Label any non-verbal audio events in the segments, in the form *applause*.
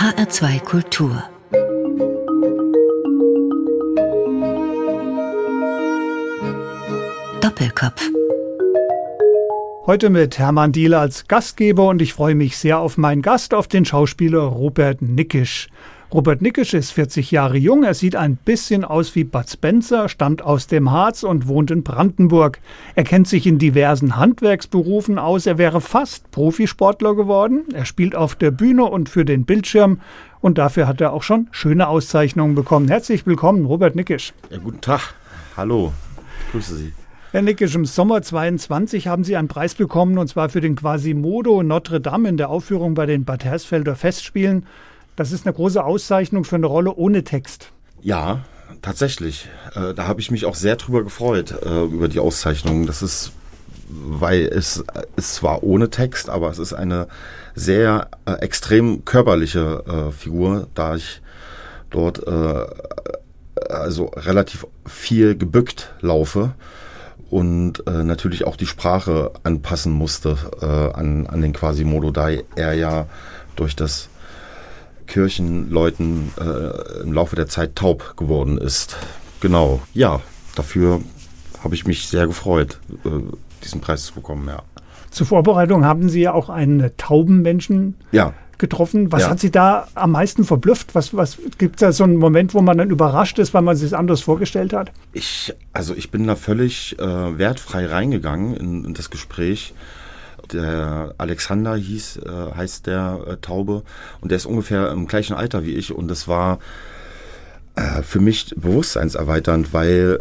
HR2 Kultur Doppelkopf Heute mit Hermann Diel als Gastgeber und ich freue mich sehr auf meinen Gast, auf den Schauspieler Robert Nickisch. Robert Nickisch ist 40 Jahre jung, er sieht ein bisschen aus wie Bud Spencer, stammt aus dem Harz und wohnt in Brandenburg. Er kennt sich in diversen Handwerksberufen aus, er wäre fast Profisportler geworden. Er spielt auf der Bühne und für den Bildschirm und dafür hat er auch schon schöne Auszeichnungen bekommen. Herzlich willkommen, Robert Nickisch. Ja, guten Tag. Hallo. Ich grüße Sie. Herr Nickisch, im Sommer 22 haben Sie einen Preis bekommen und zwar für den Quasimodo Notre Dame in der Aufführung bei den Bad Hersfelder Festspielen. Das ist eine große Auszeichnung für eine Rolle ohne Text. Ja, tatsächlich. Äh, da habe ich mich auch sehr drüber gefreut, äh, über die Auszeichnung. Das ist, weil es ist zwar ohne Text, aber es ist eine sehr äh, extrem körperliche äh, Figur, da ich dort äh, also relativ viel gebückt laufe und äh, natürlich auch die Sprache anpassen musste an, an den Quasimodo, da er ja durch das Kirchenleuten äh, im Laufe der Zeit taub geworden ist. Genau, ja, dafür habe ich mich sehr gefreut, äh, diesen Preis zu bekommen, ja. Zur Vorbereitung haben Sie ja auch einen tauben Menschen ja. getroffen. Was ja. hat Sie da am meisten verblüfft? Was, was gibt es da so einen Moment, wo man dann überrascht ist, weil man sich anders vorgestellt hat? Ich, also ich bin da völlig äh, wertfrei reingegangen in, in das Gespräch der Alexander hieß, äh, heißt der äh, Taube. Und der ist ungefähr im gleichen Alter wie ich. Und das war äh, für mich bewusstseinserweiternd, weil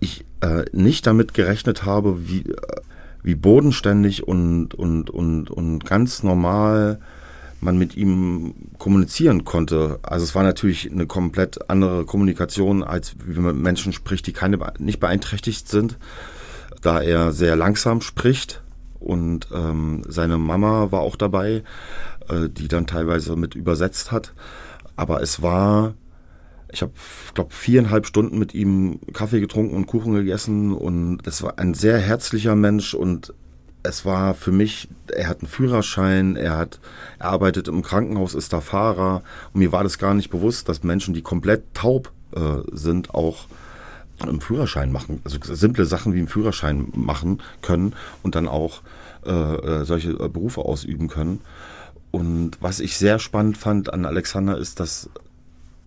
ich äh, nicht damit gerechnet habe, wie, äh, wie bodenständig und, und, und, und ganz normal man mit ihm kommunizieren konnte. Also es war natürlich eine komplett andere Kommunikation, als wie man mit Menschen spricht, die keine nicht beeinträchtigt sind, da er sehr langsam spricht und ähm, seine Mama war auch dabei, äh, die dann teilweise mit übersetzt hat. Aber es war, ich habe, glaube viereinhalb Stunden mit ihm Kaffee getrunken und Kuchen gegessen. Und es war ein sehr herzlicher Mensch. Und es war für mich, er hat einen Führerschein, er hat, er arbeitet im Krankenhaus, ist da Fahrer. Und mir war das gar nicht bewusst, dass Menschen, die komplett taub äh, sind, auch einen Führerschein machen, also simple Sachen wie einen Führerschein machen können und dann auch äh, äh solche äh, Berufe ausüben können. Und was ich sehr spannend fand an Alexander ist, dass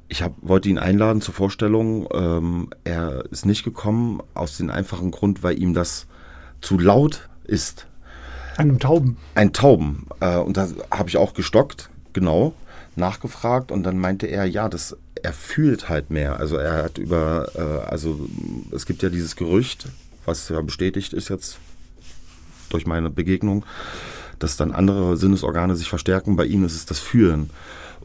ich hab, wollte ihn einladen zur Vorstellung. Ähm, er ist nicht gekommen aus dem einfachen Grund, weil ihm das zu laut ist. Einem Tauben. Ein Tauben. Äh, und da habe ich auch gestockt, genau, nachgefragt und dann meinte er, ja, das er fühlt halt mehr. Also er hat über, äh, also es gibt ja dieses Gerücht, was ja bestätigt ist jetzt durch meine Begegnung, dass dann andere Sinnesorgane sich verstärken. Bei ihm ist es das Fühlen.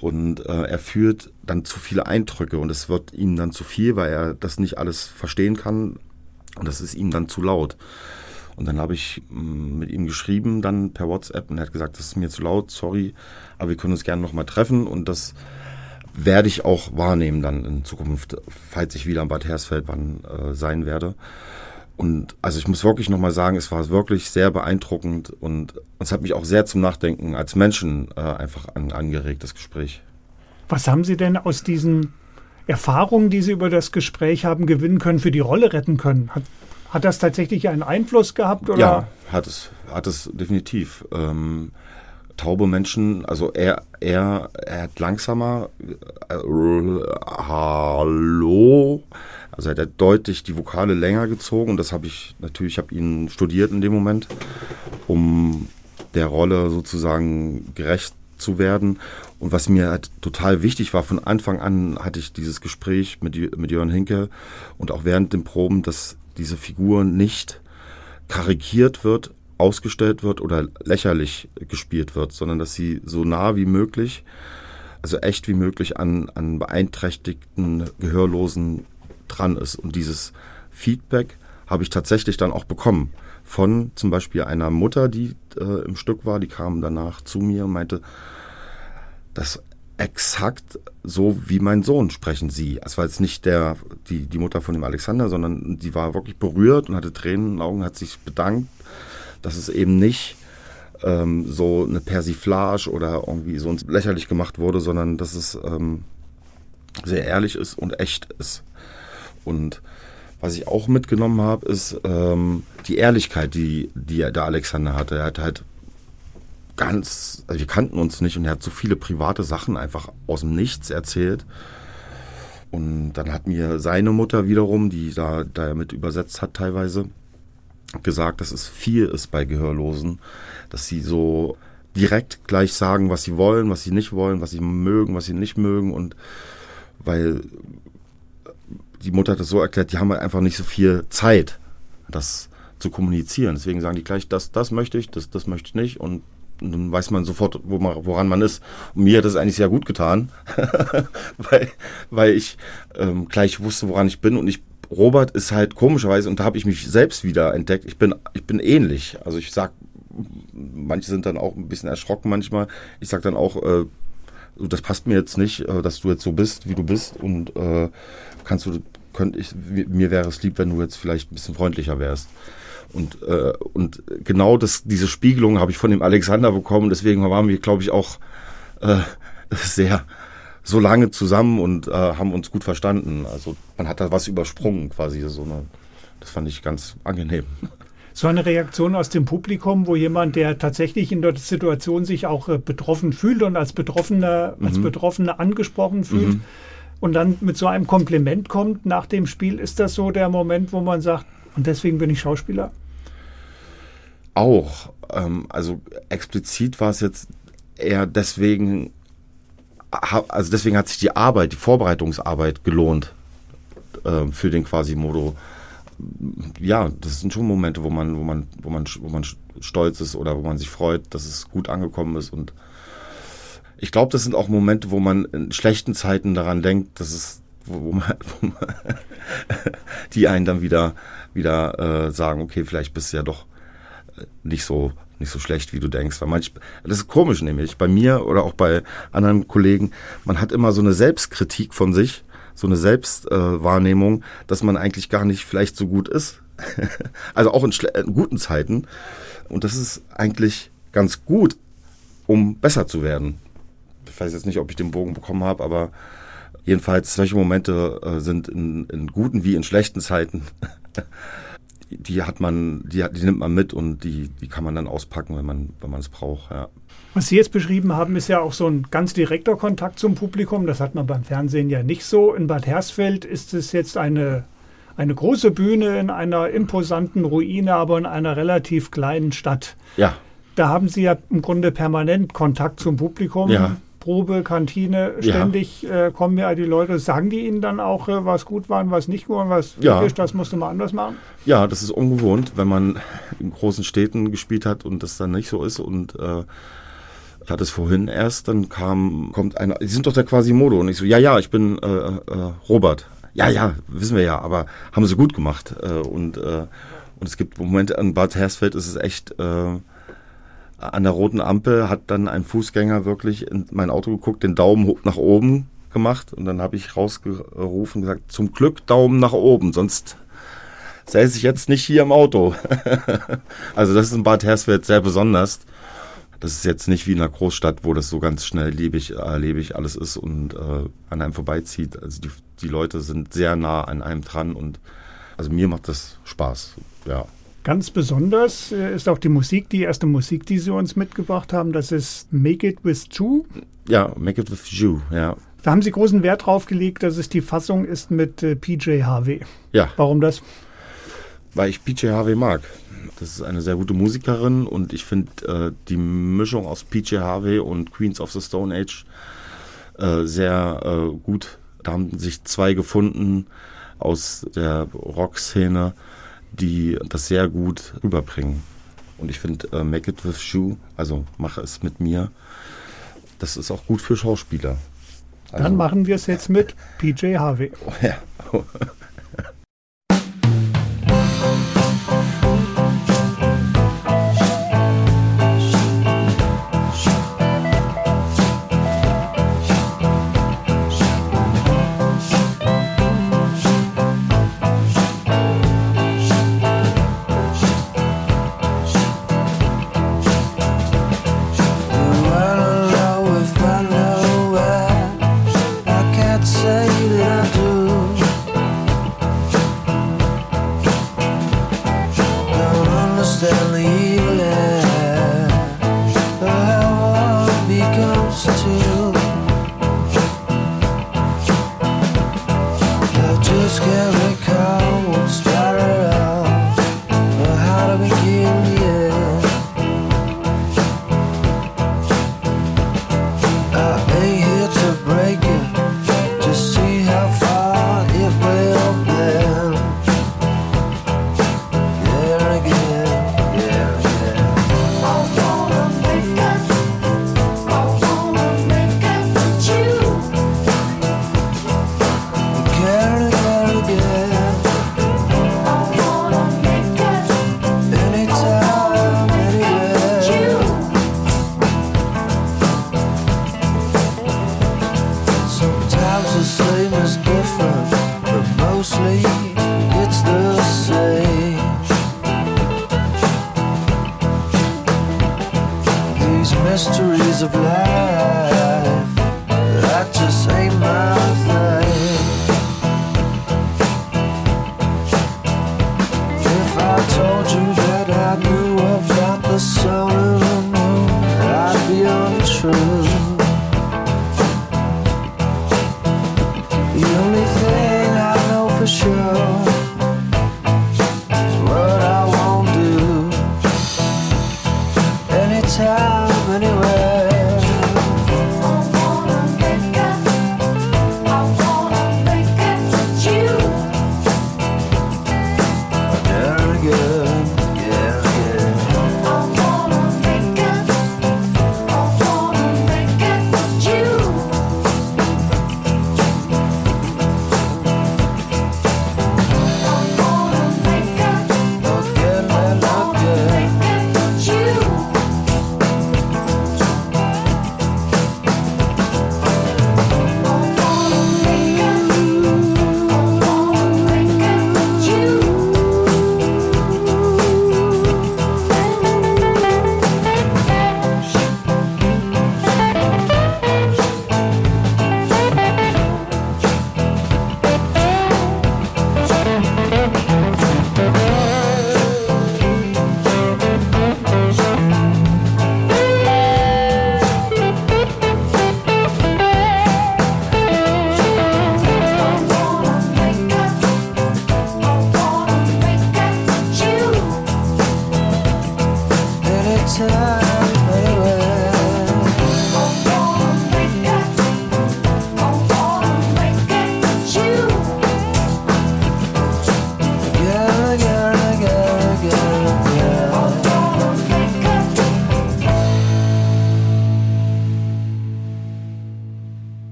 Und äh, er führt dann zu viele Eindrücke und es wird ihm dann zu viel, weil er das nicht alles verstehen kann. Und das ist ihm dann zu laut. Und dann habe ich mm, mit ihm geschrieben, dann per WhatsApp, und er hat gesagt, das ist mir zu laut, sorry, aber wir können uns gerne nochmal treffen. Und das werde ich auch wahrnehmen dann in Zukunft, falls ich wieder am Bad Hersfeld wann äh, sein werde. Und also ich muss wirklich nochmal sagen, es war wirklich sehr beeindruckend und es hat mich auch sehr zum Nachdenken als Menschen äh, einfach an, angeregt, das Gespräch. Was haben Sie denn aus diesen Erfahrungen, die Sie über das Gespräch haben gewinnen können, für die Rolle retten können? Hat, hat das tatsächlich einen Einfluss gehabt? Oder? Ja, hat es, hat es definitiv. Ähm, taube Menschen, also er, er, er hat langsamer, äh, hallo, also er hat deutlich die Vokale länger gezogen und das habe ich natürlich, ich habe ihn studiert in dem Moment, um der Rolle sozusagen gerecht zu werden. Und was mir halt total wichtig war, von Anfang an hatte ich dieses Gespräch mit, mit Jörn Hinke und auch während den Proben, dass diese Figur nicht karikiert wird, ausgestellt wird oder lächerlich gespielt wird, sondern dass sie so nah wie möglich, also echt wie möglich an, an beeinträchtigten Gehörlosen dran ist. Und dieses Feedback habe ich tatsächlich dann auch bekommen von zum Beispiel einer Mutter, die äh, im Stück war, die kam danach zu mir und meinte, das exakt so wie mein Sohn sprechen sie. Es war jetzt nicht der, die, die Mutter von dem Alexander, sondern die war wirklich berührt und hatte Tränen in den Augen, hat sich bedankt dass es eben nicht ähm, so eine Persiflage oder irgendwie so lächerlich gemacht wurde, sondern dass es ähm, sehr ehrlich ist und echt ist. Und was ich auch mitgenommen habe, ist ähm, die Ehrlichkeit, die, die der Alexander hatte. Er hat halt ganz, also wir kannten uns nicht und er hat so viele private Sachen einfach aus dem Nichts erzählt. Und dann hat mir seine Mutter wiederum, die da, da er mit übersetzt hat teilweise, gesagt, dass es viel ist bei Gehörlosen, dass sie so direkt gleich sagen, was sie wollen, was sie nicht wollen, was sie mögen, was sie nicht mögen und weil die Mutter hat das so erklärt, die haben halt einfach nicht so viel Zeit, das zu kommunizieren. Deswegen sagen die gleich, das, das möchte ich, das, das möchte ich nicht und dann weiß man sofort, wo man, woran man ist. Und mir hat das eigentlich sehr gut getan, *laughs* weil, weil ich ähm, gleich wusste, woran ich bin. Und ich, Robert ist halt komischerweise, und da habe ich mich selbst wieder entdeckt, ich bin, ich bin ähnlich. Also ich sag, manche sind dann auch ein bisschen erschrocken manchmal. Ich sag dann auch, äh, das passt mir jetzt nicht, äh, dass du jetzt so bist, wie du bist und äh, kannst du, könnte ich, mir wäre es lieb, wenn du jetzt vielleicht ein bisschen freundlicher wärst. Und, äh, und genau das, diese Spiegelung habe ich von dem Alexander bekommen. Deswegen waren wir, glaube ich, auch äh, *laughs* sehr so lange zusammen und äh, haben uns gut verstanden. Also man hat da was übersprungen quasi. So eine, das fand ich ganz angenehm. So eine Reaktion aus dem Publikum, wo jemand, der tatsächlich in der Situation sich auch äh, betroffen fühlt und als Betroffener, mhm. als Betroffener angesprochen fühlt, mhm und dann mit so einem Kompliment kommt nach dem Spiel, ist das so der Moment, wo man sagt, und deswegen bin ich Schauspieler? Auch. Ähm, also explizit war es jetzt eher deswegen, also deswegen hat sich die Arbeit, die Vorbereitungsarbeit gelohnt äh, für den Quasimodo. Ja, das sind schon Momente, wo man, wo man, wo man, wo man stolz ist oder wo man sich freut, dass es gut angekommen ist und ich glaube, das sind auch Momente, wo man in schlechten Zeiten daran denkt, dass es, wo, man, wo man *laughs* die einen dann wieder, wieder äh, sagen, okay, vielleicht bist du ja doch äh, nicht so nicht so schlecht, wie du denkst. Weil manch, das ist komisch nämlich, bei mir oder auch bei anderen Kollegen, man hat immer so eine Selbstkritik von sich, so eine Selbstwahrnehmung, äh, dass man eigentlich gar nicht vielleicht so gut ist. *laughs* also auch in, in guten Zeiten. Und das ist eigentlich ganz gut, um besser zu werden ich weiß jetzt nicht, ob ich den Bogen bekommen habe, aber jedenfalls solche Momente äh, sind in, in, guten wie in schlechten Zeiten. *laughs* die hat man, die, die, nimmt man mit und die, die kann man dann auspacken, wenn man, wenn man es braucht. Ja. Was Sie jetzt beschrieben haben, ist ja auch so ein ganz direkter Kontakt zum Publikum. Das hat man beim Fernsehen ja nicht so. In Bad Hersfeld ist es jetzt eine, eine große Bühne in einer imposanten Ruine, aber in einer relativ kleinen Stadt. Ja. Da haben Sie ja im Grunde permanent Kontakt zum Publikum. Ja. Probe, Kantine, ständig ja. äh, kommen ja die Leute, sagen die ihnen dann auch, äh, was gut war und was nicht gut war, was ja. ist, das musst du mal anders machen? Ja, das ist ungewohnt, wenn man in großen Städten gespielt hat und das dann nicht so ist und äh, ich hatte es vorhin erst, dann kam, kommt einer, Sie sind doch der Quasimodo und ich so, ja, ja, ich bin äh, äh, Robert. Ja, ja, wissen wir ja, aber haben sie gut gemacht äh, und äh, und es gibt Momente an Bad Hersfeld, ist es echt äh, an der roten Ampel hat dann ein Fußgänger wirklich in mein Auto geguckt, den Daumen nach oben gemacht und dann habe ich rausgerufen und gesagt, zum Glück Daumen nach oben, sonst säße ich jetzt nicht hier im Auto. *laughs* also das ist in Bad Hersfeld sehr besonders. Das ist jetzt nicht wie in einer Großstadt, wo das so ganz schnell lebig, äh, alles ist und äh, an einem vorbeizieht. Also die, die Leute sind sehr nah an einem dran und also mir macht das Spaß, ja. Ganz besonders äh, ist auch die Musik, die erste Musik, die Sie uns mitgebracht haben. Das ist Make It With You. Ja, Make It With You, ja. Da haben Sie großen Wert drauf gelegt, dass es die Fassung ist mit äh, PJ Harvey. Ja. Warum das? Weil ich PJ Harvey mag. Das ist eine sehr gute Musikerin und ich finde äh, die Mischung aus PJ Harvey und Queens of the Stone Age äh, sehr äh, gut. Da haben sich zwei gefunden aus der Rockszene. szene die das sehr gut rüberbringen. Und ich finde, uh, Make It With You, also mache es mit mir, das ist auch gut für Schauspieler. Also, Dann machen wir es jetzt mit PJ Harvey. Oh, *laughs* ja.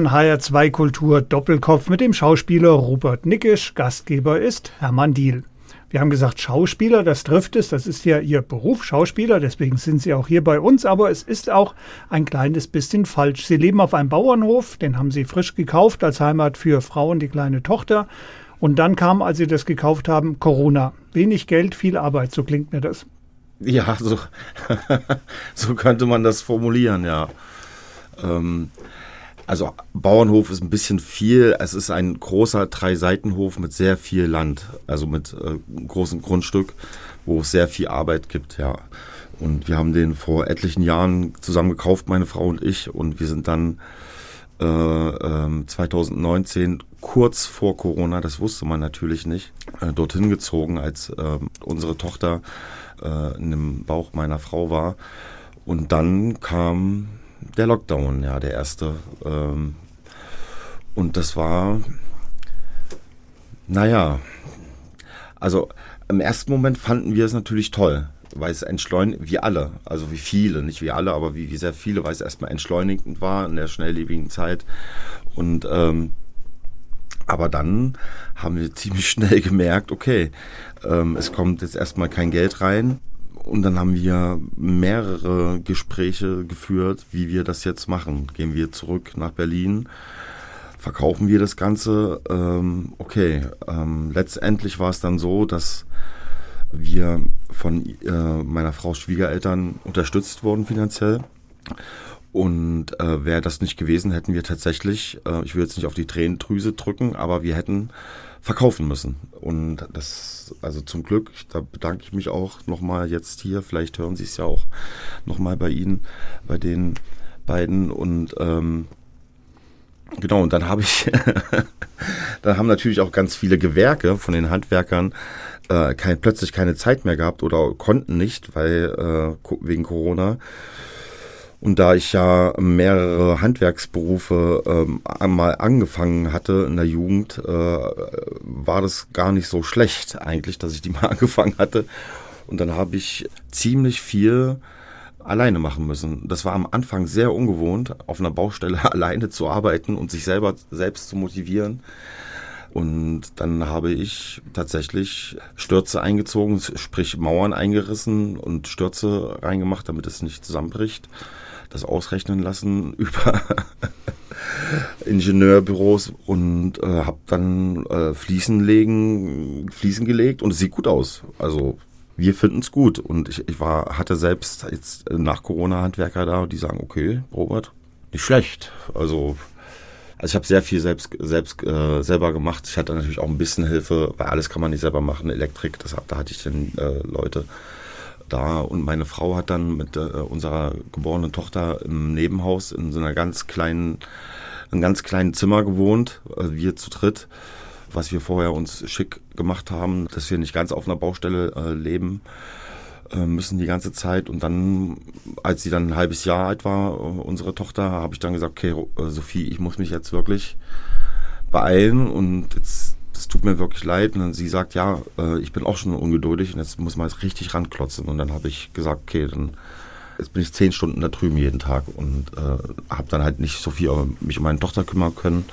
Hören HR2 Kultur Doppelkopf mit dem Schauspieler Rupert Nickisch. Gastgeber ist Hermann Diel. Wir haben gesagt, Schauspieler, das trifft es, das ist ja Ihr Beruf, Schauspieler, deswegen sind Sie auch hier bei uns, aber es ist auch ein kleines bisschen falsch. Sie leben auf einem Bauernhof, den haben Sie frisch gekauft als Heimat für Frau und die kleine Tochter. Und dann kam, als Sie das gekauft haben, Corona. Wenig Geld, viel Arbeit, so klingt mir das. Ja, so, *laughs* so könnte man das formulieren, ja. Ähm, also Bauernhof ist ein bisschen viel. Es ist ein großer Drei-Seitenhof mit sehr viel Land, also mit äh, großen Grundstück, wo es sehr viel Arbeit gibt, ja. Und wir haben den vor etlichen Jahren zusammen gekauft, meine Frau und ich, und wir sind dann äh, ähm, 2019 kurz vor Corona, das wusste man natürlich nicht, äh, dorthin gezogen, als ähm, unsere Tochter äh, in dem Bauch meiner Frau war. Und dann kam der Lockdown, ja, der erste. Ähm, und das war, naja, also im ersten Moment fanden wir es natürlich toll, weil es entschleunigt, wie alle, also wie viele, nicht wie alle, aber wie, wie sehr viele, weil es erstmal entschleunigend war in der schnelllebigen Zeit. Und ähm, aber dann haben wir ziemlich schnell *laughs* gemerkt, okay, ähm, es kommt jetzt erstmal kein Geld rein. Und dann haben wir mehrere Gespräche geführt, wie wir das jetzt machen. Gehen wir zurück nach Berlin? Verkaufen wir das Ganze? Ähm, okay, ähm, letztendlich war es dann so, dass wir von äh, meiner Frau Schwiegereltern unterstützt wurden finanziell. Und äh, wäre das nicht gewesen, hätten wir tatsächlich, äh, ich will jetzt nicht auf die Tränendrüse drücken, aber wir hätten verkaufen müssen. Und das, also zum Glück, da bedanke ich mich auch nochmal jetzt hier, vielleicht hören Sie es ja auch nochmal bei Ihnen, bei den beiden. Und ähm, genau, und dann habe ich, *laughs* dann haben natürlich auch ganz viele Gewerke von den Handwerkern äh, kein, plötzlich keine Zeit mehr gehabt oder konnten nicht, weil äh, wegen Corona. Und da ich ja mehrere Handwerksberufe ähm, einmal angefangen hatte in der Jugend, äh, war das gar nicht so schlecht eigentlich, dass ich die mal *laughs* angefangen hatte. Und dann habe ich ziemlich viel alleine machen müssen. Das war am Anfang sehr ungewohnt, auf einer Baustelle *laughs* alleine zu arbeiten und sich selber selbst zu motivieren. Und dann habe ich tatsächlich Stürze eingezogen, sprich Mauern eingerissen und Stürze reingemacht, damit es nicht zusammenbricht. Das ausrechnen lassen *laughs* über Ingenieurbüros und äh, habe dann äh, Fliesen legen, Fliesen gelegt und es sieht gut aus. Also wir finden es gut und ich, ich war hatte selbst jetzt nach Corona Handwerker da, die sagen, okay, Robert, nicht schlecht. Also also ich habe sehr viel selbst, selbst äh, selber gemacht. Ich hatte natürlich auch ein bisschen Hilfe, weil alles kann man nicht selber machen. Elektrik, das, da hatte ich dann äh, Leute da und meine Frau hat dann mit äh, unserer geborenen Tochter im Nebenhaus in so einer ganz kleinen, einem ganz kleinen Zimmer gewohnt, äh, wir zu dritt, was wir vorher uns schick gemacht haben, dass wir nicht ganz auf einer Baustelle äh, leben äh, müssen die ganze Zeit. Und dann, als sie dann ein halbes Jahr alt war, äh, unsere Tochter, habe ich dann gesagt, okay, äh, Sophie, ich muss mich jetzt wirklich beeilen und jetzt es tut mir wirklich leid. Und dann sie sagt, ja, ich bin auch schon ungeduldig und jetzt muss man jetzt richtig ranklotzen. Und dann habe ich gesagt, okay, dann jetzt bin ich zehn Stunden da drüben jeden Tag und äh, habe dann halt nicht so viel mich um meine Tochter kümmern können.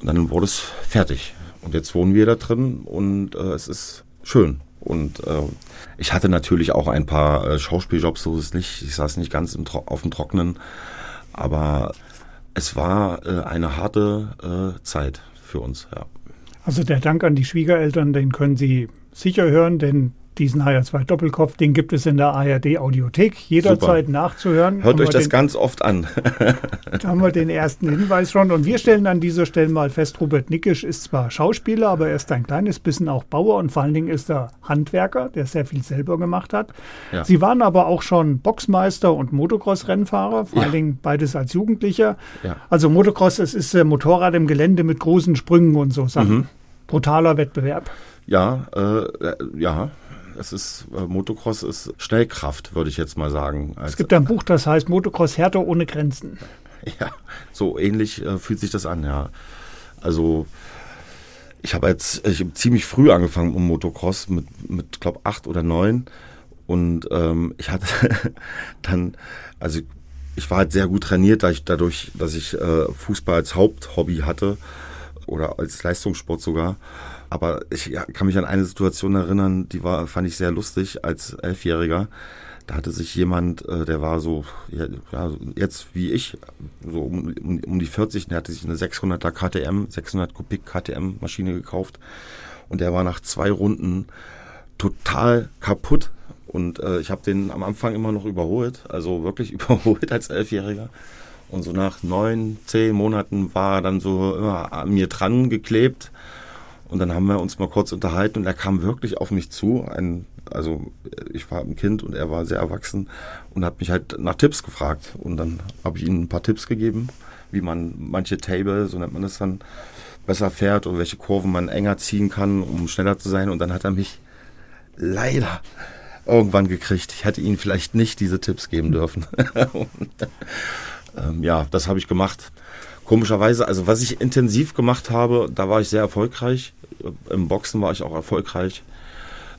Und dann wurde es fertig. Und jetzt wohnen wir da drin und äh, es ist schön. Und äh, ich hatte natürlich auch ein paar äh, Schauspieljobs, so ist es nicht. Ich saß nicht ganz auf dem Trocknen. Aber es war äh, eine harte äh, Zeit für uns, ja. Also der Dank an die Schwiegereltern, den können Sie sicher hören, denn diesen HR2 Doppelkopf, den gibt es in der ARD Audiothek, jederzeit Super. nachzuhören. Hört euch das den, ganz oft an. *laughs* da haben wir den ersten Hinweis schon. Und wir stellen an dieser Stelle mal fest, Robert Nickisch ist zwar Schauspieler, aber er ist ein kleines bisschen auch Bauer und vor allen Dingen ist er Handwerker, der sehr viel selber gemacht hat. Ja. Sie waren aber auch schon Boxmeister und Motocross-Rennfahrer, vor ja. allen Dingen beides als Jugendlicher. Ja. Also Motocross, es ist äh, Motorrad im Gelände mit großen Sprüngen und so Sachen. Mhm. Brutaler Wettbewerb. Ja, äh, ja, es ist, äh, Motocross ist Schnellkraft, würde ich jetzt mal sagen. es gibt ein Buch, das heißt Motocross Härte ohne Grenzen. *laughs* Ja, so ähnlich äh, fühlt sich das an, ja. Also ich habe jetzt ich hab ziemlich früh angefangen um Motocross mit, mit glaube acht oder neun und ähm, ich hatte *laughs* dann, also ich war halt sehr gut trainiert, da ich, dadurch, dass ich äh, Fußball als Haupthobby hatte oder als Leistungssport sogar. Aber ich kann mich an eine Situation erinnern, die war, fand ich sehr lustig als Elfjähriger. Da hatte sich jemand, äh, der war so, ja, jetzt wie ich, so um, um, um die 40, der hatte sich eine 600er KTM, 600 Kubik KTM Maschine gekauft. Und der war nach zwei Runden total kaputt. Und äh, ich habe den am Anfang immer noch überholt, also wirklich *laughs* überholt als Elfjähriger. Und so nach neun, zehn Monaten war er dann so immer an mir dran geklebt und dann haben wir uns mal kurz unterhalten und er kam wirklich auf mich zu. Ein, also ich war ein Kind und er war sehr erwachsen und hat mich halt nach Tipps gefragt. Und dann habe ich ihm ein paar Tipps gegeben, wie man manche Table, so nennt man das dann, besser fährt und welche Kurven man enger ziehen kann, um schneller zu sein. Und dann hat er mich leider irgendwann gekriegt. Ich hätte ihm vielleicht nicht diese Tipps geben dürfen. *laughs* und, ähm, ja, das habe ich gemacht. Komischerweise, also was ich intensiv gemacht habe, da war ich sehr erfolgreich. Im Boxen war ich auch erfolgreich.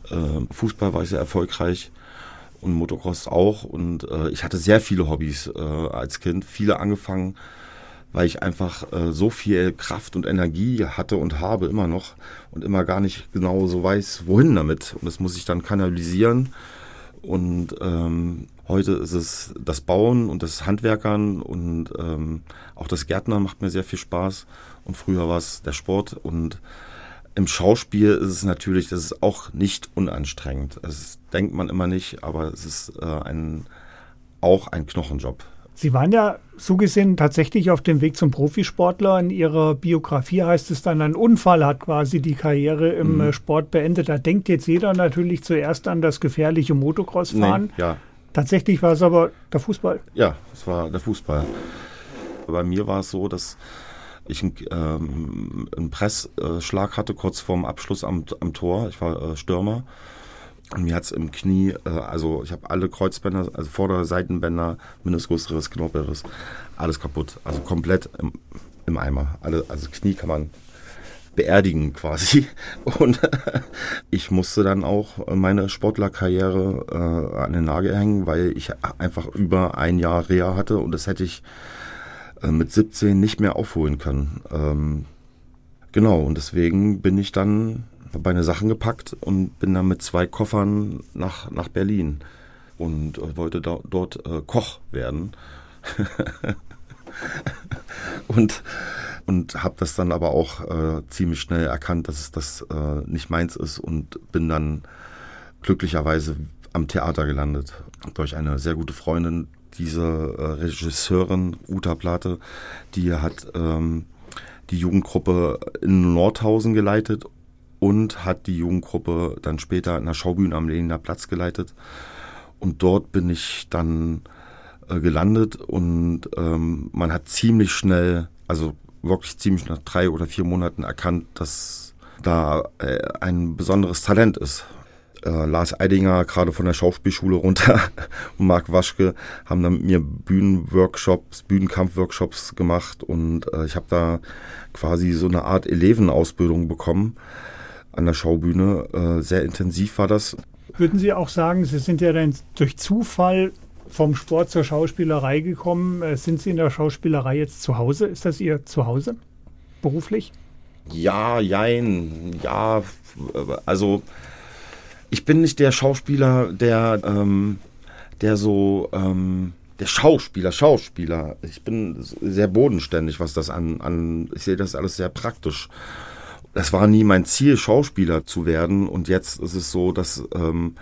Äh, Fußball war ich sehr erfolgreich und Motocross auch. Und äh, ich hatte sehr viele Hobbys äh, als Kind, viele angefangen, weil ich einfach äh, so viel Kraft und Energie hatte und habe immer noch und immer gar nicht genau so weiß, wohin damit. Und das muss ich dann kanalisieren. Und ähm, Heute ist es das Bauen und das Handwerkern und ähm, auch das Gärtnern macht mir sehr viel Spaß. Und früher war es der Sport. Und im Schauspiel ist es natürlich, das ist auch nicht unanstrengend. Das denkt man immer nicht, aber es ist äh, ein, auch ein Knochenjob. Sie waren ja so gesehen tatsächlich auf dem Weg zum Profisportler. In Ihrer Biografie heißt es dann, ein Unfall hat quasi die Karriere im mhm. Sport beendet. Da denkt jetzt jeder natürlich zuerst an das gefährliche Motocrossfahren. Nee, ja. Tatsächlich war es aber der Fußball. Ja, es war der Fußball. Bei mir war es so, dass ich einen, ähm, einen Pressschlag hatte kurz vorm Abschluss am, am Tor. Ich war äh, Stürmer. Und mir hat es im Knie, äh, also ich habe alle Kreuzbänder, also Vorder-, Seitenbänder, Meniskusriss, Knorpelriss, alles kaputt. Also komplett im, im Eimer. Alle, also Knie kann man beerdigen quasi. *laughs* Und ich musste dann auch meine Sportlerkarriere äh, an den Nagel hängen, weil ich einfach über ein Jahr Reha hatte und das hätte ich äh, mit 17 nicht mehr aufholen können. Ähm, genau, und deswegen bin ich dann meine Sachen gepackt und bin dann mit zwei Koffern nach, nach Berlin und äh, wollte da, dort äh, Koch werden. *laughs* und und habe das dann aber auch äh, ziemlich schnell erkannt, dass es das äh, nicht meins ist und bin dann glücklicherweise am Theater gelandet durch eine sehr gute Freundin, diese äh, Regisseurin Uta Plate, die hat ähm, die Jugendgruppe in Nordhausen geleitet und hat die Jugendgruppe dann später in der Schaubühne am Lehniner Platz geleitet. Und dort bin ich dann äh, gelandet und ähm, man hat ziemlich schnell, also wirklich ziemlich nach drei oder vier Monaten erkannt, dass da äh, ein besonderes Talent ist. Äh, Lars Eidinger, gerade von der Schauspielschule runter, *laughs* und Marc Waschke haben dann mit mir Bühnenworkshops, Bühnenkampfworkshops gemacht und äh, ich habe da quasi so eine Art Elevenausbildung bekommen an der Schaubühne. Äh, sehr intensiv war das. Würden Sie auch sagen, Sie sind ja dann durch Zufall vom Sport zur Schauspielerei gekommen. Äh, Sind Sie in der Schauspielerei jetzt zu Hause? Ist das Ihr Zuhause beruflich? Ja, jein, ja, also ich bin nicht der Schauspieler, der, ähm, der so, ähm, der Schauspieler, Schauspieler. Ich bin sehr bodenständig, was das an, an ich sehe das alles sehr praktisch. Das war nie mein Ziel, Schauspieler zu werden und jetzt ist es so, dass ähm,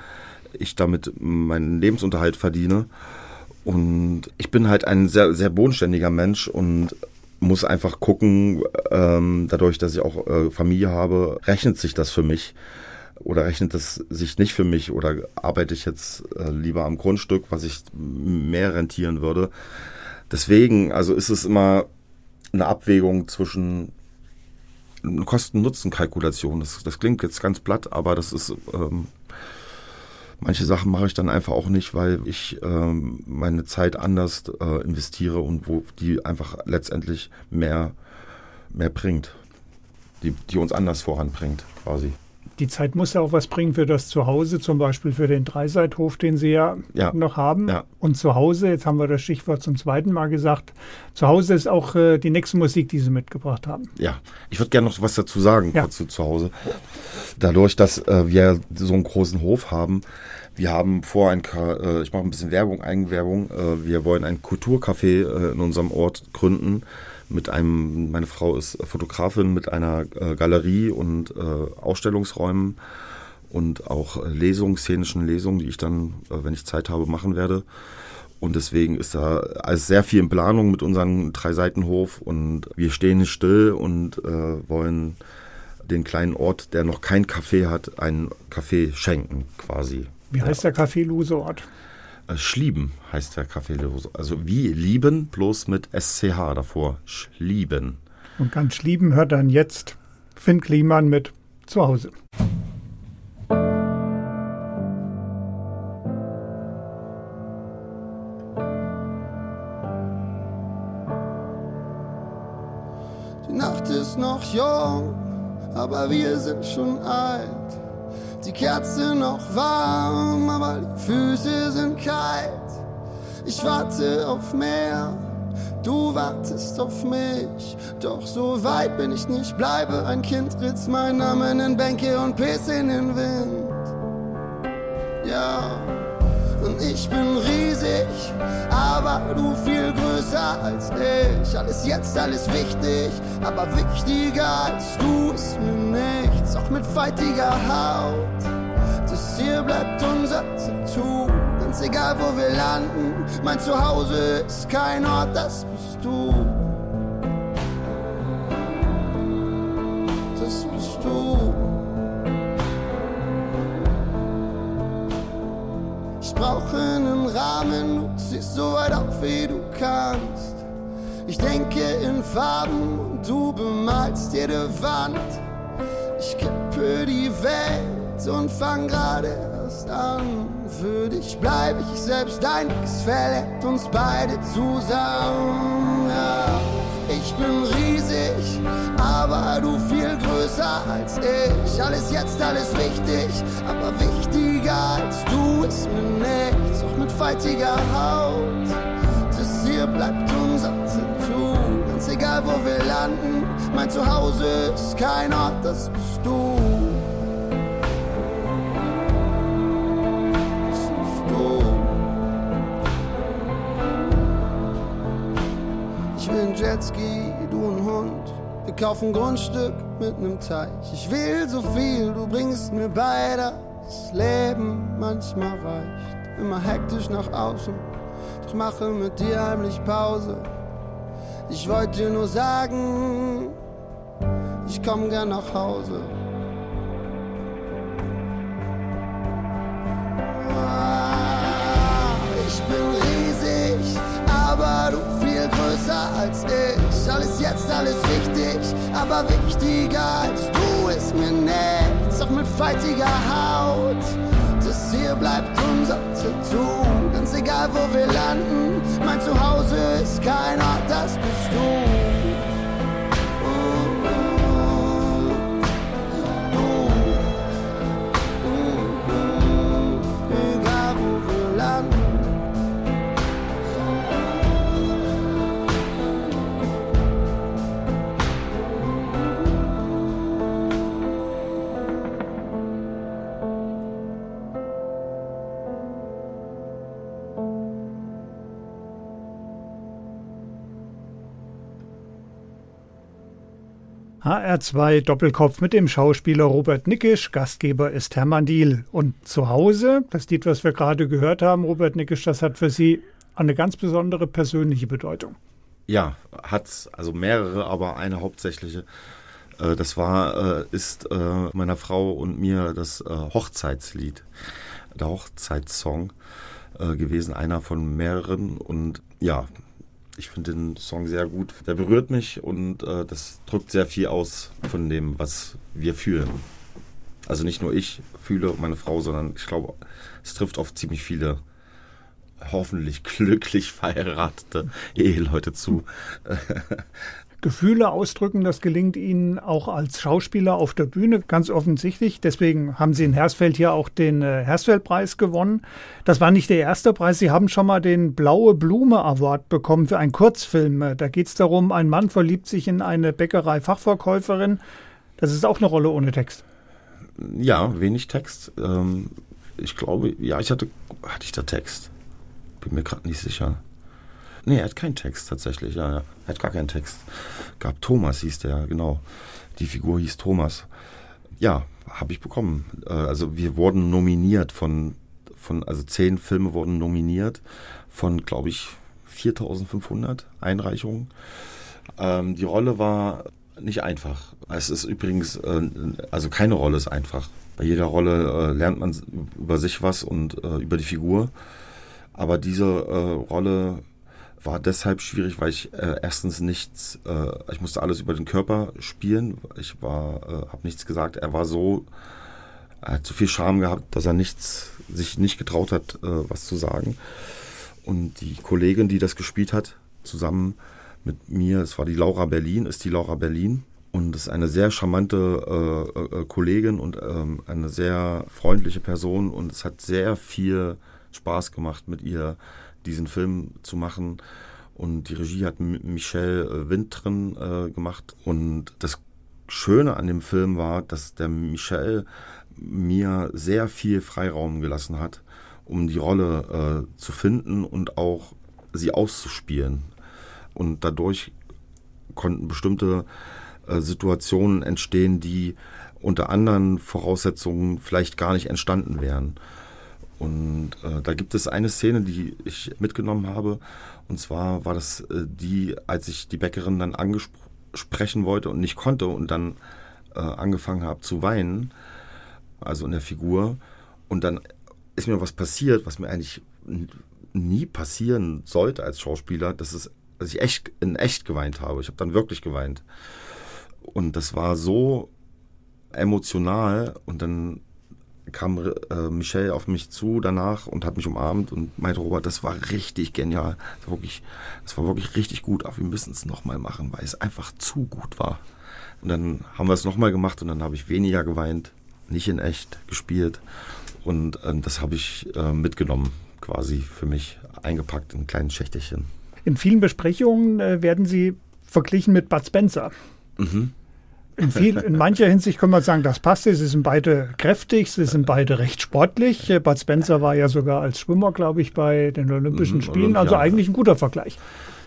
ich damit meinen Lebensunterhalt verdiene. Und ich bin halt ein sehr, sehr bodenständiger Mensch und muss einfach gucken, ähm, dadurch, dass ich auch äh, Familie habe, rechnet sich das für mich oder rechnet es sich nicht für mich oder arbeite ich jetzt äh, lieber am Grundstück, was ich mehr rentieren würde. Deswegen, also ist es immer eine Abwägung zwischen Kosten-Nutzen-Kalkulation. Das, das klingt jetzt ganz platt, aber das ist ähm, Manche Sachen mache ich dann einfach auch nicht, weil ich ähm, meine Zeit anders äh, investiere und wo die einfach letztendlich mehr, mehr bringt, die, die uns anders voranbringt quasi. Die Zeit muss ja auch was bringen für das Zuhause, zum Beispiel für den Dreiseithof, den Sie ja, Ja. noch haben. Ja. Und zu Hause, jetzt haben wir das Stichwort zum zweiten Mal gesagt, zu Hause ist auch äh, die nächste Musik, die Sie mitgebracht haben. Ja, ich würde gerne noch was dazu sagen, Ja. kurz zu, Hause. Dadurch, dass äh, wir so einen großen Hof haben, wir haben vor ein, äh, ich mache ein bisschen Werbung, Eigenwerbung, äh, wir wollen ein Kulturcafé äh, in unserem Ort gründen. Mit einem, meine Frau ist Fotografin mit einer äh, Galerie und äh, Ausstellungsräumen und auch Lesungen, szenischen Lesungen, die ich dann, äh, wenn ich Zeit habe, machen werde. Und deswegen ist da alles sehr viel in Planung mit unserem Drei-Seiten-Hof und wir stehen nicht still und äh, wollen den kleinen Ort, der noch kein Café hat, ein Café schenken quasi. Wie heißt der Café Luseort? Äh, Schlieben heißt der Café Lose. Also wie lieben, bloß mit SCH davor. Schlieben. Und ganz lieben hört dann jetzt Finn Kliman mit zu Hause. Die Nacht ist noch jung, aber wir sind schon alt. Die Kerze noch warm, aber die Füße sind kalt. Ich warte auf mehr, du wartest auf mich. Doch so weit bin ich nicht, bleibe ein Kind, ritz mein Namen in Bänke und piss in den Wind. Ja. Du viel größer als ich. Alles jetzt, alles wichtig, aber wichtiger als du ist mir nichts. Auch mit faltiger Haut, das hier bleibt unser Tattoo. Ganz egal, wo wir landen, mein Zuhause ist kein Ort, das bist du. Rahmen, du ziehst so weit auf, wie du kannst. Ich denke in Farben und du bemalst jede Wand. Ich kippe die Welt und fang gerade erst an. Für dich bleib ich selbst, dein Nix verletzt uns beide zusammen. Ja. Ich bin riesig, aber du viel größer als ich. Alles jetzt, alles wichtig, aber wichtiger als du ist mir nichts. Auch mit faltiger Haut, das hier bleibt unser Tattoo. Ganz egal, wo wir landen, mein Zuhause ist kein Ort, das bist du. Das bist du. Ich will nen Jetski, du ein Hund. Wir kaufen Grundstück mit nem Teich. Ich will so viel, du bringst mir bei, das Leben manchmal reicht. Immer hektisch nach außen, doch mache mit dir heimlich Pause. Ich wollte dir nur sagen, ich komm gern nach Hause. Ah, Ich bin riesig, aber du viel größer als ich. Alles jetzt, alles wichtig, aber wichtiger als du ist mir nichts. Auch mit faltiger Haut, das hier bleibt unser Tattoo. Ganz egal, wo wir landen, mein Zuhause ist kein Ort, das bist du. HR2 Doppelkopf mit dem Schauspieler Robert Nickisch. Gastgeber ist Hermann Diel. Und zu Hause, das Lied, was wir gerade gehört haben, Robert Nickisch, das hat für Sie eine ganz besondere persönliche Bedeutung. Ja, hat also mehrere, aber eine hauptsächliche. Äh, Das war, äh, ist äh, meiner Frau und mir das Hochzeitslied, der Hochzeitssong gewesen, einer von mehreren. Und ja, ich finde den Song sehr gut. Der berührt mich und äh, das drückt sehr viel aus von dem, was wir fühlen. Also nicht nur ich fühle meine Frau, sondern ich glaube, es trifft auf ziemlich viele hoffentlich glücklich verheiratete Eheleute zu. *laughs* Gefühle ausdrücken, das gelingt Ihnen auch als Schauspieler auf der Bühne ganz offensichtlich. Deswegen haben Sie in Hersfeld hier auch den äh, Hersfeld-Preis gewonnen. Das war nicht der erste Preis. Sie haben schon mal den Blaue Blume Award bekommen für einen Kurzfilm. Äh, Da geht es darum, ein Mann verliebt sich in eine Bäckerei-Fachverkäuferin. Das ist auch eine Rolle ohne Text. Ja, wenig Text. Ähm, ich glaube, ja, ich hatte, hatte ich da Text? Bin mir gerade nicht sicher. Nee, er hat keinen Text tatsächlich, ja. Er hat gar keinen Text. Gab Thomas, hieß der, genau. Die Figur hieß Thomas. Ja, habe ich bekommen. Äh, Also wir wurden nominiert von, von, also zehn Filme wurden nominiert von, glaube ich, 4500 Einreichungen. Ähm, die Rolle war nicht einfach. Es ist übrigens, äh, also keine Rolle ist einfach. Bei jeder Rolle äh, lernt man über sich was und äh, über die Figur. Aber diese äh, Rolle war deshalb schwierig, weil ich äh, erstens nichts, äh, ich musste alles über den Körper spielen. Ich war, äh, habe nichts gesagt. Er war so, er hat zu viel Scham gehabt, dass er nichts, sich nicht getraut hat, äh, was zu sagen. Und die Kollegin, die das gespielt hat, zusammen mit mir, es war die Laura Berlin, ist die Laura Berlin. Und ist eine sehr charmante äh, äh, Kollegin und ähm, eine sehr freundliche Person. Und es hat sehr viel Spaß gemacht, mit ihr diesen Film zu machen. Und die Regie hat M- Michelle äh, Wintren äh, gemacht. Und das Schöne an dem Film war, dass der Michel mir sehr viel Freiraum gelassen hat, um die Rolle äh, zu finden und auch sie auszuspielen. Und dadurch konnten bestimmte äh, Situationen entstehen, die unter anderen Voraussetzungen vielleicht gar nicht entstanden wären. Und äh, da gibt es eine Szene, die ich mitgenommen habe. Und zwar war das äh, die, als ich die Bäckerin dann angesprochen wollte und nicht konnte und dann äh, angefangen habe zu weinen, also in der Figur. Und dann ist mir was passiert, was mir eigentlich nie passieren sollte als Schauspieler, dass, es, dass ich echt in echt geweint habe. Ich habe dann wirklich geweint. Und das war so emotional und dann kam äh, Michelle auf mich zu danach und hat mich umarmt und meinte, Robert, das war richtig genial. Das war wirklich, das war wirklich richtig gut, aber wir müssen es nochmal machen, weil es einfach zu gut war. Und dann haben wir es nochmal gemacht und dann habe ich weniger geweint, nicht in echt gespielt. Und ähm, das habe ich äh, mitgenommen, quasi für mich eingepackt in ein kleines Schächtelchen. In vielen Besprechungen äh, werden Sie verglichen mit Bud Spencer. In, viel, in mancher Hinsicht kann man sagen, das passt. Sie sind beide kräftig, sie sind beide recht sportlich. Äh, Bud Spencer war ja sogar als Schwimmer, glaube ich, bei den Olympischen Mhm, Spielen. Also eigentlich ein guter Vergleich.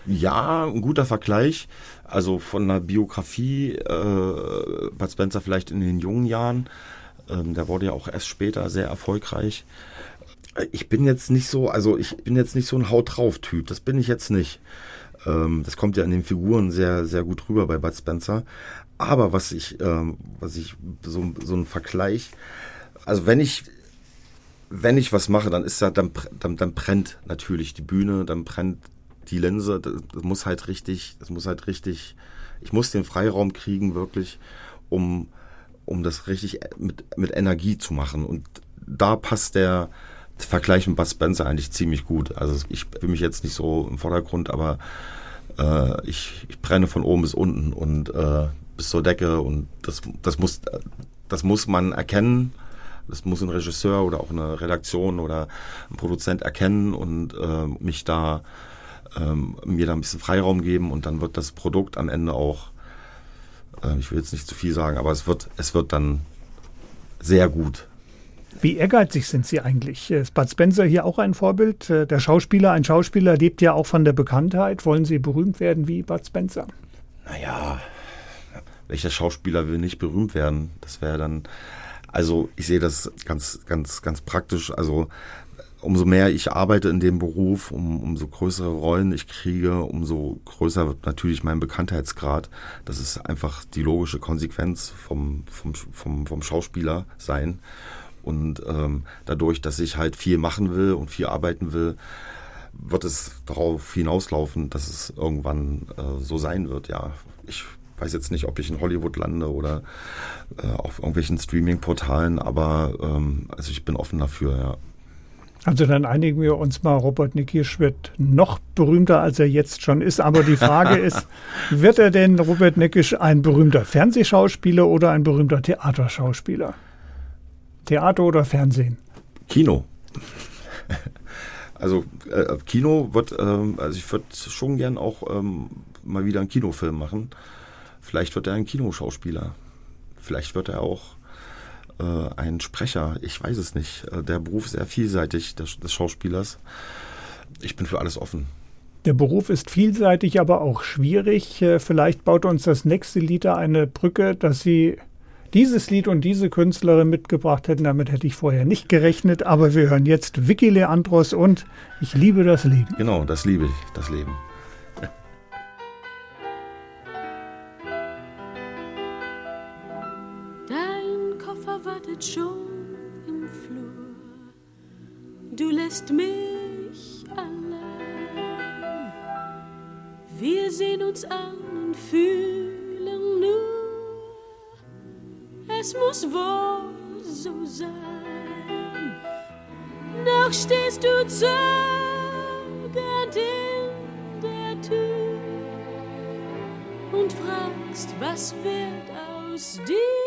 Ja, ein guter Vergleich. Also von der Biografie, äh, Bud Spencer vielleicht in den jungen Jahren. Ähm, der wurde ja auch erst später sehr erfolgreich. Ich bin jetzt nicht so, also ich bin jetzt nicht so ein Haut drauf Typ. Das bin ich jetzt nicht. Ähm, das kommt ja in den Figuren sehr, sehr gut rüber bei Bud Spencer. Aber was ich, ähm, was ich, so, so ein Vergleich, also wenn ich, wenn ich was mache, dann ist da, dann, dann, dann brennt natürlich die Bühne, dann brennt die Linse, das, das muss halt richtig, das muss halt richtig, ich muss den Freiraum kriegen, wirklich, um, um das richtig mit, mit Energie zu machen. Und da passt der Vergleich mit Bud Spencer eigentlich ziemlich gut. Also ich bin mich jetzt nicht so im Vordergrund, aber äh, ich, ich brenne von oben bis unten und äh, bis zur Decke und das, das, muss, das muss man erkennen. Das muss ein Regisseur oder auch eine Redaktion oder ein Produzent erkennen und äh, mich da ähm, mir da ein bisschen Freiraum geben und dann wird das Produkt am Ende auch, äh, ich will jetzt nicht zu viel sagen, aber es wird, es wird dann sehr gut. Wie ehrgeizig sind Sie eigentlich? Ist Bud Spencer hier auch ein Vorbild? Äh, der Schauspieler, ein Schauspieler lebt ja auch von der Bekanntheit. Wollen Sie berühmt werden wie Bud Spencer? Naja, welcher Schauspieler will nicht berühmt werden? Das wäre dann, also ich sehe das ganz, ganz, ganz praktisch. Also umso mehr ich arbeite in dem Beruf, um, umso größere Rollen ich kriege, umso größer wird natürlich mein Bekanntheitsgrad. Das ist einfach die logische Konsequenz vom, vom, vom, vom Schauspieler sein. Und ähm, dadurch, dass ich halt viel machen will und viel arbeiten will, wird es darauf hinauslaufen, dass es irgendwann äh, so sein wird. Ja, ich weiß jetzt nicht, ob ich in Hollywood lande oder äh, auf irgendwelchen Streaming-Portalen, aber ähm, also ich bin offen dafür, ja. Also dann einigen wir uns mal, Robert Nikisch wird noch berühmter, als er jetzt schon ist. Aber die Frage *laughs* ist, wird er denn, Robert Nikisch, ein berühmter Fernsehschauspieler oder ein berühmter Theaterschauspieler? Theater oder Fernsehen? Kino. Also äh, Kino wird, ähm, also ich würde schon gern auch ähm, mal wieder einen Kinofilm machen. Vielleicht wird er ein Kinoschauspieler. Vielleicht wird er auch äh, ein Sprecher. Ich weiß es nicht. Äh, der Beruf ist sehr vielseitig des, des Schauspielers. Ich bin für alles offen. Der Beruf ist vielseitig, aber auch schwierig. Äh, vielleicht baut uns das nächste Lied eine Brücke, dass Sie dieses Lied und diese Künstlerin mitgebracht hätten. Damit hätte ich vorher nicht gerechnet. Aber wir hören jetzt Vicky Leandros und Ich liebe das Leben. Genau, das liebe ich, das Leben. Du lässt mich allein. Wir sehen uns an und fühlen nur, es muss wohl so sein. Noch stehst du zögernd in der Tür und fragst, was wird aus dir?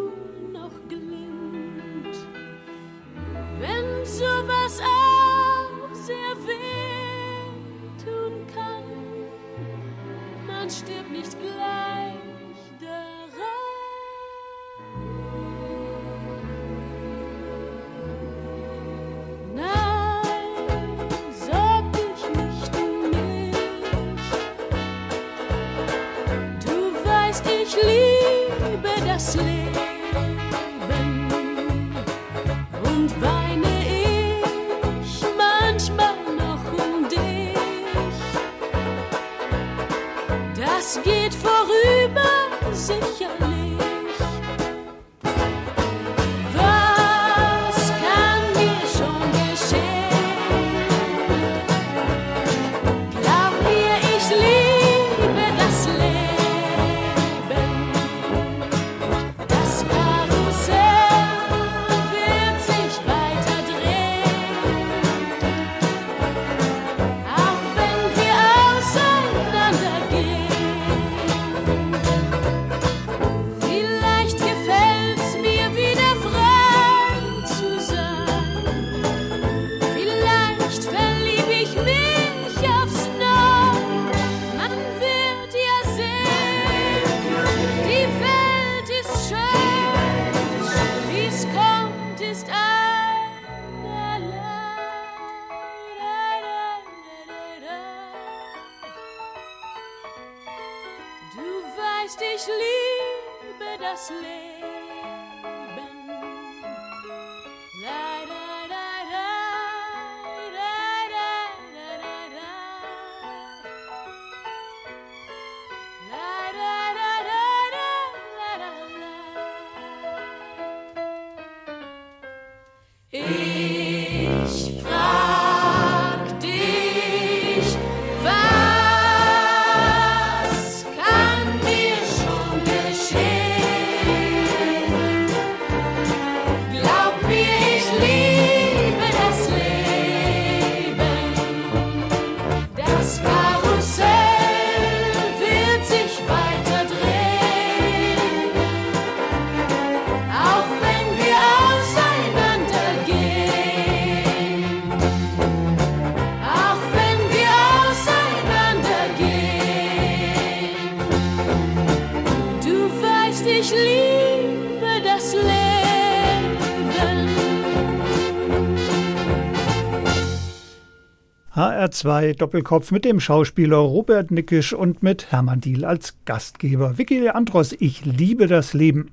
HR2 Doppelkopf mit dem Schauspieler Robert Nickisch und mit Hermann Diel als Gastgeber. Vicky Leandros, ich liebe das Leben.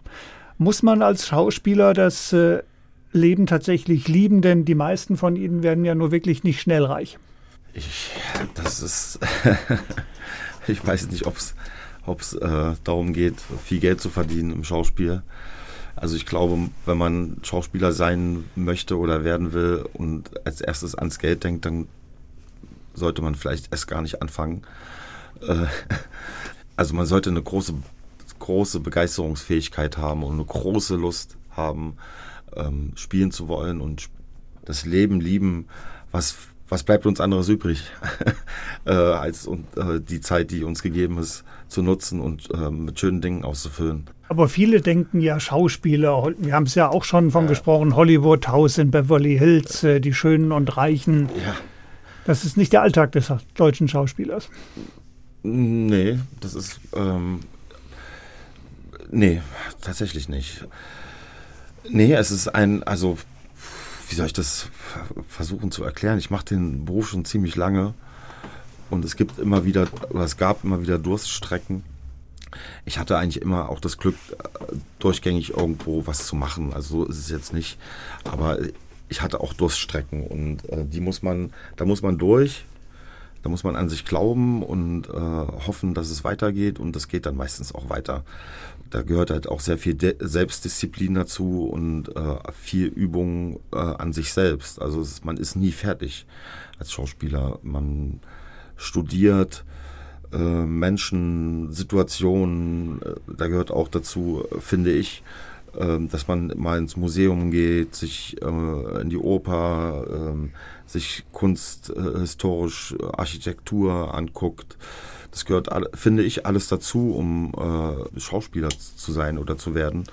Muss man als Schauspieler das äh, Leben tatsächlich lieben? Denn die meisten von ihnen werden ja nur wirklich nicht schnell reich. Ich, das ist, *laughs* ich weiß nicht, ob es äh, darum geht, viel Geld zu verdienen im Schauspiel. Also ich glaube, wenn man Schauspieler sein möchte oder werden will und als erstes ans Geld denkt, dann sollte man vielleicht erst gar nicht anfangen. Äh, also man sollte eine große, große Begeisterungsfähigkeit haben und eine große Lust haben, ähm, spielen zu wollen und das Leben lieben. Was, was bleibt uns anderes übrig, *laughs* äh, als und, äh, die Zeit, die uns gegeben ist, zu nutzen und äh, mit schönen Dingen auszufüllen. Aber viele denken ja Schauspieler, wir haben es ja auch schon von gesprochen, Hollywood, Haus in Beverly Hills, die Schönen und Reichen. Ja. Das ist nicht der Alltag des deutschen Schauspielers. Nee, das ist. Ähm, nee, tatsächlich nicht. Nee, es ist ein. Also, wie soll ich das versuchen zu erklären? Ich mache den Beruf schon ziemlich lange und es gibt immer wieder, oder es gab immer wieder Durststrecken. Ich hatte eigentlich immer auch das Glück, durchgängig irgendwo was zu machen. Also so ist es jetzt nicht. Aber ich hatte auch Durststrecken und äh, die muss man, da muss man durch. Da muss man an sich glauben und äh, hoffen, dass es weitergeht und das geht dann meistens auch weiter. Da gehört halt auch sehr viel De Selbstdisziplin dazu und äh, viel Übung äh, an sich selbst. Also es, man ist nie fertig als Schauspieler. Man studiert äh, Menschen, Situationen. Äh, da gehört auch dazu, äh, finde ich, dass man mal ins Museum geht, sich äh, in die Oper, äh, sich Kunst, äh, historisch, äh, Architektur anguckt. Das gehört, finde ich, alles dazu, um äh, Schauspieler zu sein oder zu werden.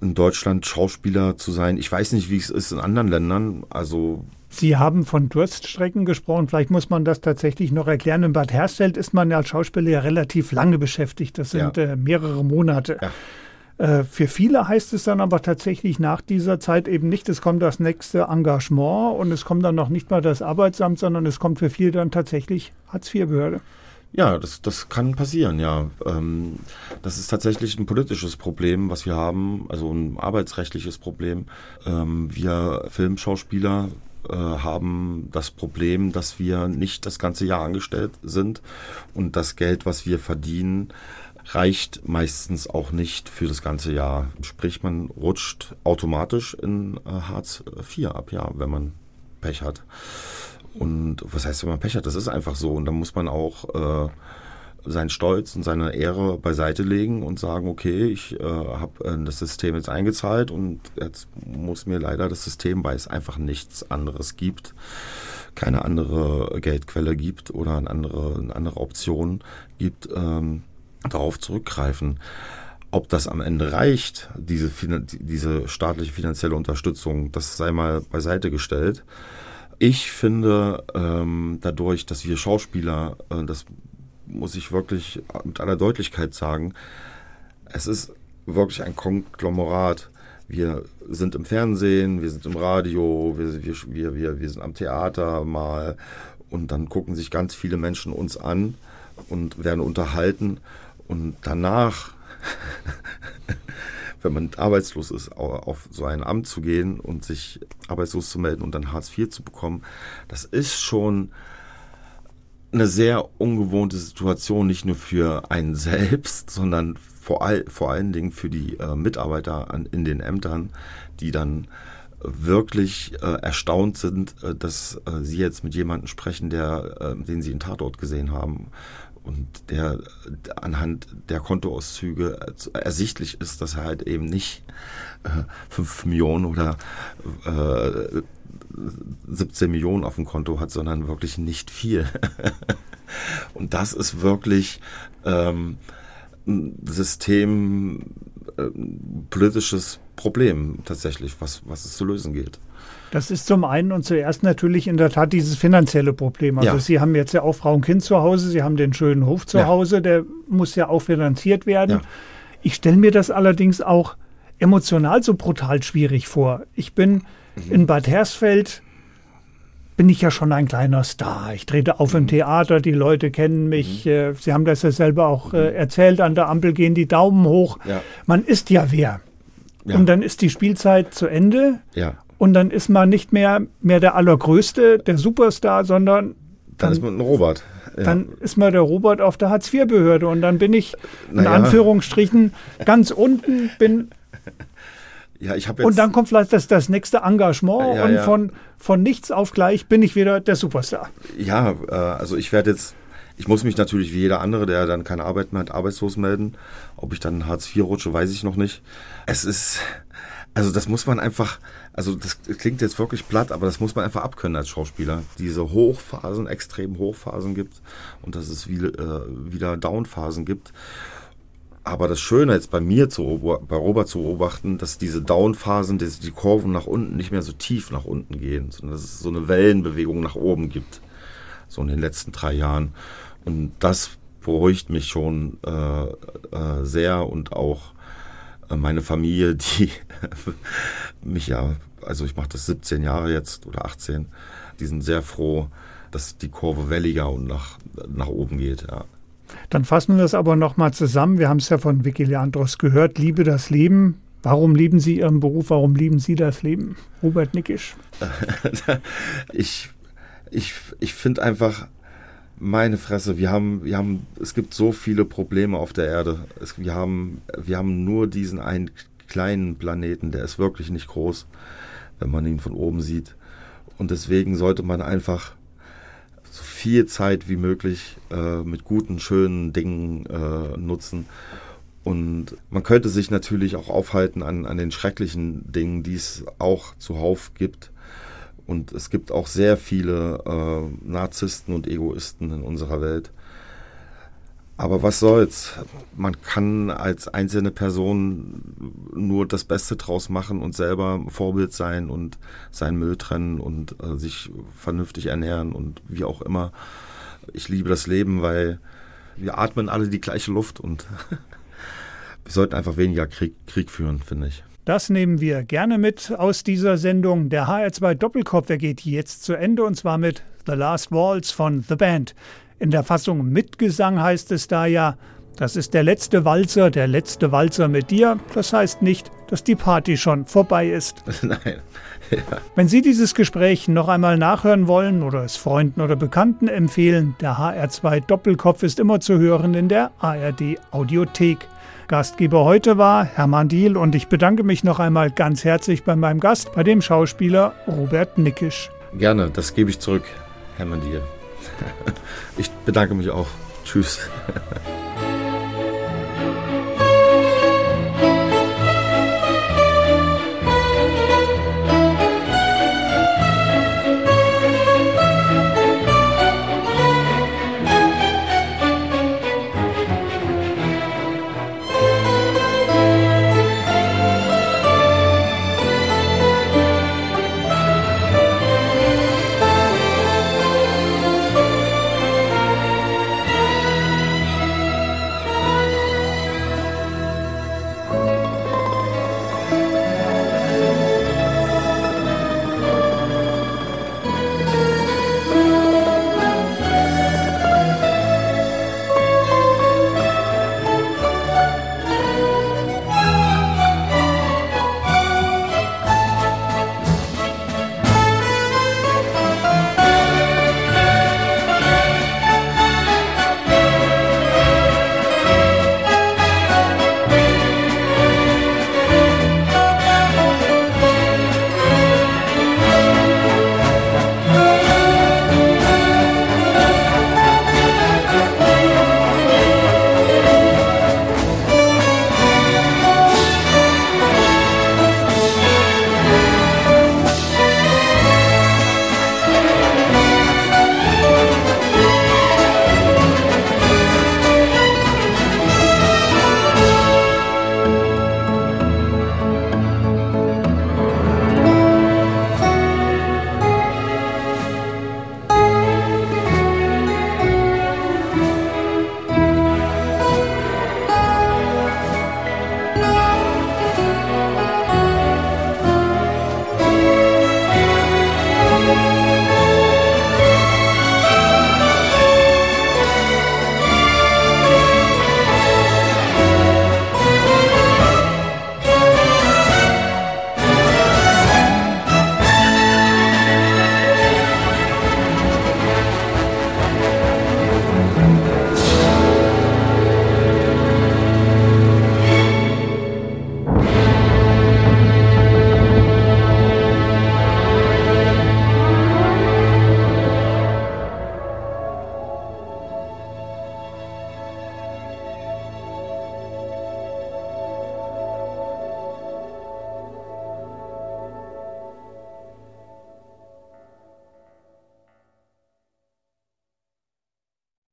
In Deutschland Schauspieler zu sein. Ich weiß nicht, wie es ist in anderen Ländern. Also Sie haben von Durststrecken gesprochen. Vielleicht muss man das tatsächlich noch erklären. In Bad Hersfeld ist man ja als Schauspieler ja relativ lange beschäftigt. Das sind Ja. äh, mehrere Monate. Ja. Äh, für viele heißt es dann aber tatsächlich nach dieser Zeit eben nicht, es kommt das nächste Engagement und es kommt dann noch nicht mal das Arbeitsamt, sondern es kommt für viele dann tatsächlich Hartz-IV-Behörde. Ja, das, das kann passieren, ja. Ähm, das ist tatsächlich ein politisches Problem, was wir haben, also ein arbeitsrechtliches Problem. Ähm, wir Filmschauspieler äh, haben das Problem, dass wir nicht das ganze Jahr angestellt sind und das Geld, was wir verdienen, reicht meistens auch nicht für das ganze Jahr. Sprich, man rutscht automatisch in äh, Hartz IV ab, ja, wenn man Pech hat. Und was heißt, wenn man Pech hat? Das ist einfach so. Und da muss man auch äh, seinen Stolz und seine Ehre beiseite legen und sagen, okay, ich äh, habe äh, das System jetzt eingezahlt und jetzt muss mir leider das System, weil es einfach nichts anderes gibt, keine andere Geldquelle gibt oder eine andere, eine andere Option gibt, ähm, darauf zurückgreifen. Ob das am Ende reicht, diese, diese staatliche finanzielle Unterstützung, das sei mal beiseite gestellt. Ich finde, ähm, dadurch, dass wir Schauspieler, äh, das muss ich wirklich mit aller Deutlichkeit sagen, es ist wirklich ein Konglomerat. Wir sind im Fernsehen, wir sind im Radio, wir, wir, wir, wir sind am Theater mal und dann gucken sich ganz viele Menschen uns an und werden unterhalten und danach *laughs* wenn man arbeitslos ist, auf so ein Amt zu gehen und sich arbeitslos zu melden und dann Hartz IV zu bekommen, das ist schon eine sehr ungewohnte Situation, nicht nur für einen selbst, sondern vor, all, vor allen Dingen für die äh, Mitarbeiter an, in den Ämtern, die dann wirklich äh, erstaunt sind, äh, dass äh, sie jetzt mit jemandem sprechen, der, äh, den sie in Tatort gesehen haben und der anhand der Kontoauszüge ersichtlich ist, dass er halt eben nicht äh, 5 Millionen oder äh, 17 Millionen auf dem Konto hat, sondern wirklich nicht viel. *laughs* und das ist wirklich ähm, ein System, äh, politisches Problem tatsächlich, was, was es zu lösen gilt. Das ist zum einen und zuerst natürlich in der Tat dieses finanzielle Problem. Also Ja. Sie haben jetzt ja auch Frau und Kind zu Hause, Sie haben den schönen Hof zu Ja. Hause, der muss ja auch finanziert werden. Ja. Ich stelle mir das allerdings auch emotional so brutal schwierig vor. Ich bin Mhm. in Bad Hersfeld bin ich ja schon ein kleiner Star. Ich trete auf Mhm. im Theater, die Leute kennen mich. Äh, Sie haben das ja selber auch äh, erzählt, an der Ampel gehen die Daumen hoch. Mhm. Ja. Man ist ja wer. Ja. Und dann ist die Spielzeit zu Ende Ja, und dann ist man nicht mehr, mehr der Allergrößte, der Superstar, sondern dann ist man ein Robert. Ja. dann ist man der Robert auf der Hartz-IV-Behörde und dann bin ich in Naja. Anführungsstrichen ganz unten, bin *laughs* ja, ich habe jetzt und dann kommt vielleicht das, das nächste Engagement Ja, und ja. von, von nichts auf gleich bin ich wieder der Superstar. Ja, äh, also ich werde jetzt, ich muss mich natürlich wie jeder andere, der dann keine Arbeit mehr hat, arbeitslos melden. Ob ich dann Hartz IV rutsche, weiß ich noch nicht. Es ist, also das muss man einfach, also das klingt jetzt wirklich platt, aber das muss man einfach abkönnen als Schauspieler. Diese Hochphasen, extrem Hochphasen gibt und dass es wie, äh, wieder Downphasen gibt. Aber das Schöne jetzt bei mir zu, bei Robert zu beobachten, dass diese Downphasen, dass die Kurven nach unten nicht mehr so tief nach unten gehen, sondern dass es so eine Wellenbewegung nach oben gibt so in den letzten drei Jahren. Und das beruhigt mich schon äh, äh, sehr und auch meine Familie, *laughs* die mich ja, also ich mache das 17 Jahre jetzt oder 18, die sind sehr froh, dass die Kurve welliger und nach, nach oben geht. Ja. Dann fassen wir das aber nochmal zusammen. Wir haben es ja von Vicky Leandros gehört. Liebe das Leben. Warum lieben Sie Ihren Beruf? Warum lieben Sie das Leben? Robert Nickisch. *laughs* ich ich, ich finde einfach, meine Fresse, wir haben, wir haben, es gibt so viele Probleme auf der Erde. Es, wir, haben, wir haben nur diesen einen kleinen Planeten, der ist wirklich nicht groß, wenn man ihn von oben sieht. Und deswegen sollte man einfach so viel Zeit wie möglich äh, mit guten, schönen Dingen äh, nutzen. Und man könnte sich natürlich auch aufhalten an, an den schrecklichen Dingen, die es auch zuhauf gibt. Und es gibt auch sehr viele äh, Narzissten und Egoisten in unserer Welt. Aber was soll's? Man kann als einzelne Person nur das Beste draus machen und selber Vorbild sein und seinen Müll trennen und äh, sich vernünftig ernähren und wie auch immer. Ich liebe das Leben, weil wir atmen alle die gleiche Luft und *laughs* wir sollten einfach weniger Krieg, Krieg führen, finde ich. Das nehmen wir gerne mit aus dieser Sendung. Der HR2 Doppelkopf, geht jetzt zu Ende und zwar mit The Last Waltz von The Band. In der Fassung mit Gesang heißt es da ja, das ist der letzte Walzer, der letzte Walzer mit dir. Das heißt nicht, dass die Party schon vorbei ist. *laughs* Nein. *laughs* Ja. Wenn Sie dieses Gespräch noch einmal nachhören wollen oder es Freunden oder Bekannten empfehlen, der HR2 Doppelkopf ist immer zu hören in der ARD Audiothek. Gastgeber heute war Hermann Diel und ich bedanke mich noch einmal ganz herzlich bei meinem Gast, bei dem Schauspieler Robert Nickisch. Gerne, das gebe ich zurück, Hermann Diel. *laughs* Ich bedanke mich auch. Tschüss. *laughs*